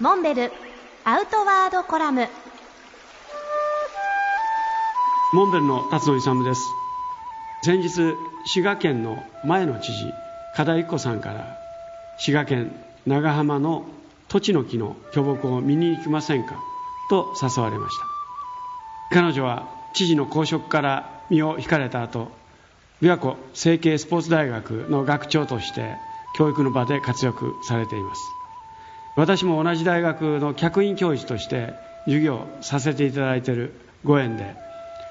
モンベルアウトワードコラム。モンベルの辰野勇です。先日滋賀県の前の知事加田由子さんから滋賀県長浜の土地の木の巨木を見に行きませんか？と誘われました。彼女は知事の公職から身を引かれた後琵琶湖成形スポーツ大学の学長として教育の場で活躍されています。私も同じ大学の客員教授として授業させていただいているご縁で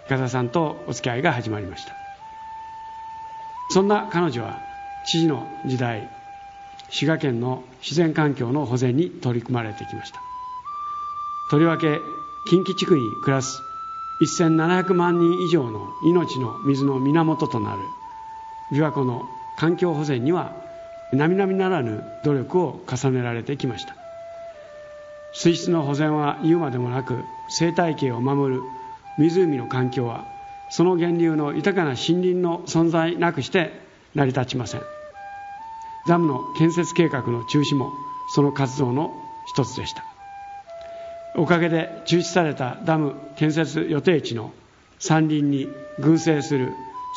加田さんとお付き合いが始まりました。そんな彼女は知事の時代滋賀県の自然環境の保全に取り組まれてきました。とりわけ近畿地区に暮らす1700万人以上の命の水の源となる琵琶湖の環境保全には並々ならぬ努力を重ねられてきました。水質の保全は言うまでもなく生態系を守る湖の環境はその源流の豊かな森林の存在なくして成り立ちません。ダムの建設計画の中止もその活動の一つでした。おかげで中止されたダム建設予定地の山林に群生する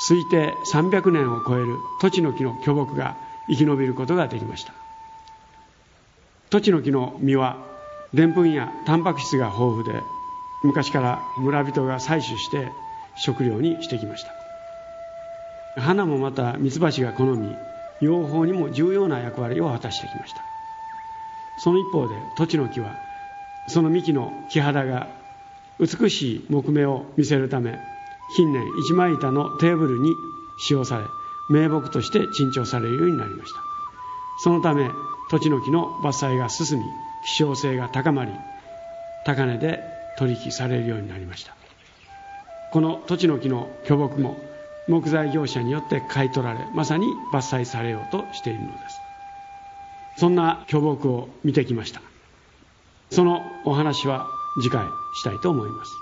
推定300年を超える土地の木の巨木が生き延びることができました。土地の木の実はでんぷんやタンパク質が豊富で昔から村人が採取して食料にしてきました。花もまたミツバチが好み養蜂にも重要な役割を果たしてきました。その一方で土地の木はその幹の木肌が美しい木目を見せるため近年一枚板のテーブルに使用され名木として珍重されるようになりました。そのため土地の木の伐採が進み希少性が高まり高値で取引されるようになりました。この土地の木の巨木も木材業者によって買い取られまさに伐採されようとしているのです。そんな巨木を見てきました。そのお話は次回したいと思います。